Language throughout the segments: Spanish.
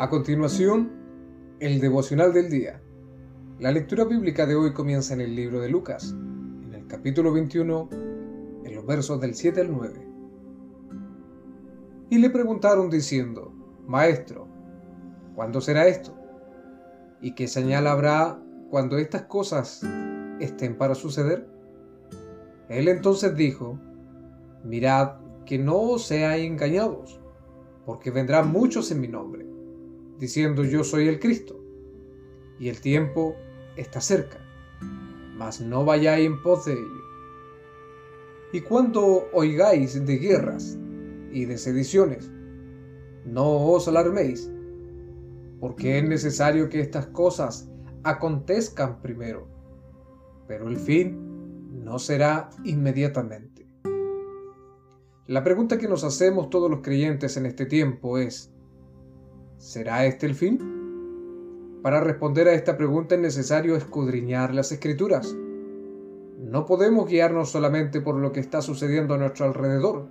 A continuación, el devocional del día. La lectura bíblica de hoy comienza en el libro de Lucas, en el capítulo 21, en los versos del 7 al 9. Y le preguntaron diciendo, Maestro, ¿cuándo será esto? ¿Y qué señal habrá cuando estas cosas estén para suceder? Él entonces dijo, Mirad que no os seáis engañados, porque vendrán muchos en mi nombre diciendo yo soy el Cristo, y el tiempo está cerca, mas no vayáis en pos de ello. Y cuando oigáis de guerras y de sediciones, no os alarméis, porque es necesario que estas cosas acontezcan primero, pero el fin no será inmediatamente. La pregunta que nos hacemos todos los creyentes en este tiempo es, ¿Será este el fin? Para responder a esta pregunta es necesario escudriñar las escrituras. No podemos guiarnos solamente por lo que está sucediendo a nuestro alrededor.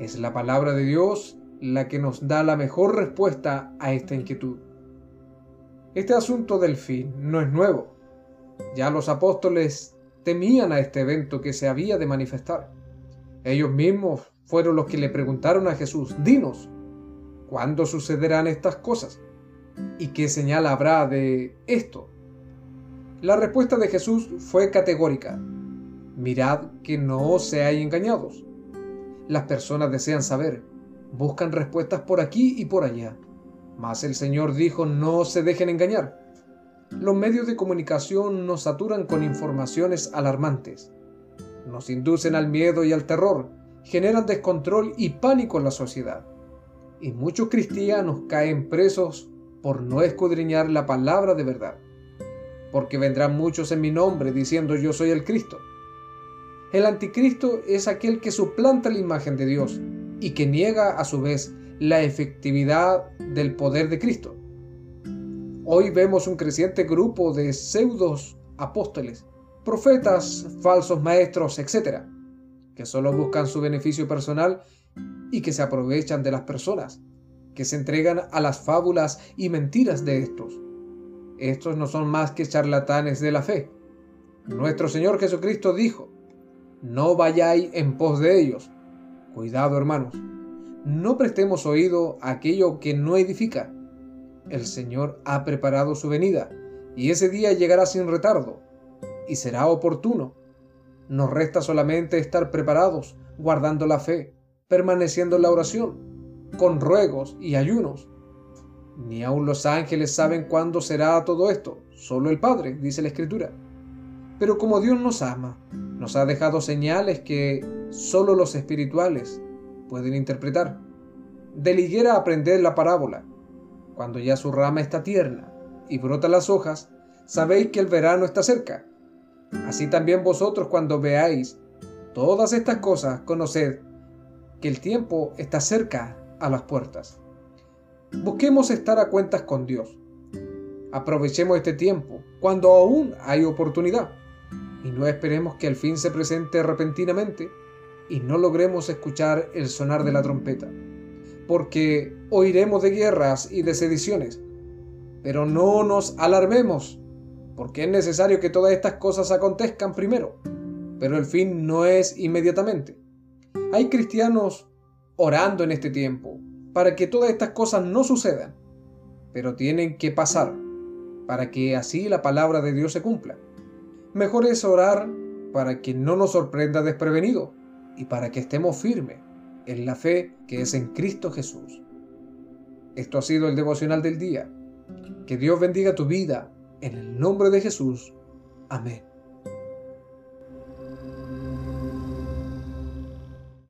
Es la palabra de Dios la que nos da la mejor respuesta a esta inquietud. Este asunto del fin no es nuevo. Ya los apóstoles temían a este evento que se había de manifestar. Ellos mismos fueron los que le preguntaron a Jesús, dinos, ¿Cuándo sucederán estas cosas? ¿Y qué señal habrá de esto? La respuesta de Jesús fue categórica. Mirad que no os seáis engañados. Las personas desean saber, buscan respuestas por aquí y por allá. Mas el Señor dijo, no se dejen engañar. Los medios de comunicación nos saturan con informaciones alarmantes. Nos inducen al miedo y al terror, generan descontrol y pánico en la sociedad y muchos cristianos caen presos por no escudriñar la palabra de verdad. Porque vendrán muchos en mi nombre diciendo yo soy el Cristo. El anticristo es aquel que suplanta la imagen de Dios y que niega a su vez la efectividad del poder de Cristo. Hoy vemos un creciente grupo de pseudos apóstoles, profetas, falsos maestros, etc., que solo buscan su beneficio personal y que se aprovechan de las personas, que se entregan a las fábulas y mentiras de estos. Estos no son más que charlatanes de la fe. Nuestro Señor Jesucristo dijo, no vayáis en pos de ellos. Cuidado hermanos, no prestemos oído a aquello que no edifica. El Señor ha preparado su venida, y ese día llegará sin retardo, y será oportuno. Nos resta solamente estar preparados, guardando la fe, permaneciendo en la oración, con ruegos y ayunos. Ni aun los ángeles saben cuándo será todo esto, solo el Padre, dice la Escritura. Pero como Dios nos ama, nos ha dejado señales que solo los espirituales pueden interpretar. De liguera aprender la parábola. Cuando ya su rama está tierna y brotan las hojas, sabéis que el verano está cerca. Así también vosotros cuando veáis todas estas cosas, conoced que el tiempo está cerca a las puertas. Busquemos estar a cuentas con Dios. Aprovechemos este tiempo cuando aún hay oportunidad y no esperemos que el fin se presente repentinamente y no logremos escuchar el sonar de la trompeta, porque oiremos de guerras y de sediciones, pero no nos alarmemos, porque es necesario que todas estas cosas acontezcan primero, pero el fin no es inmediatamente. Hay cristianos orando en este tiempo para que todas estas cosas no sucedan, pero tienen que pasar para que así la palabra de Dios se cumpla. Mejor es orar para que no nos sorprenda desprevenido y para que estemos firmes en la fe que es en Cristo Jesús. Esto ha sido el devocional del día. Que Dios bendiga tu vida en el nombre de Jesús. Amén.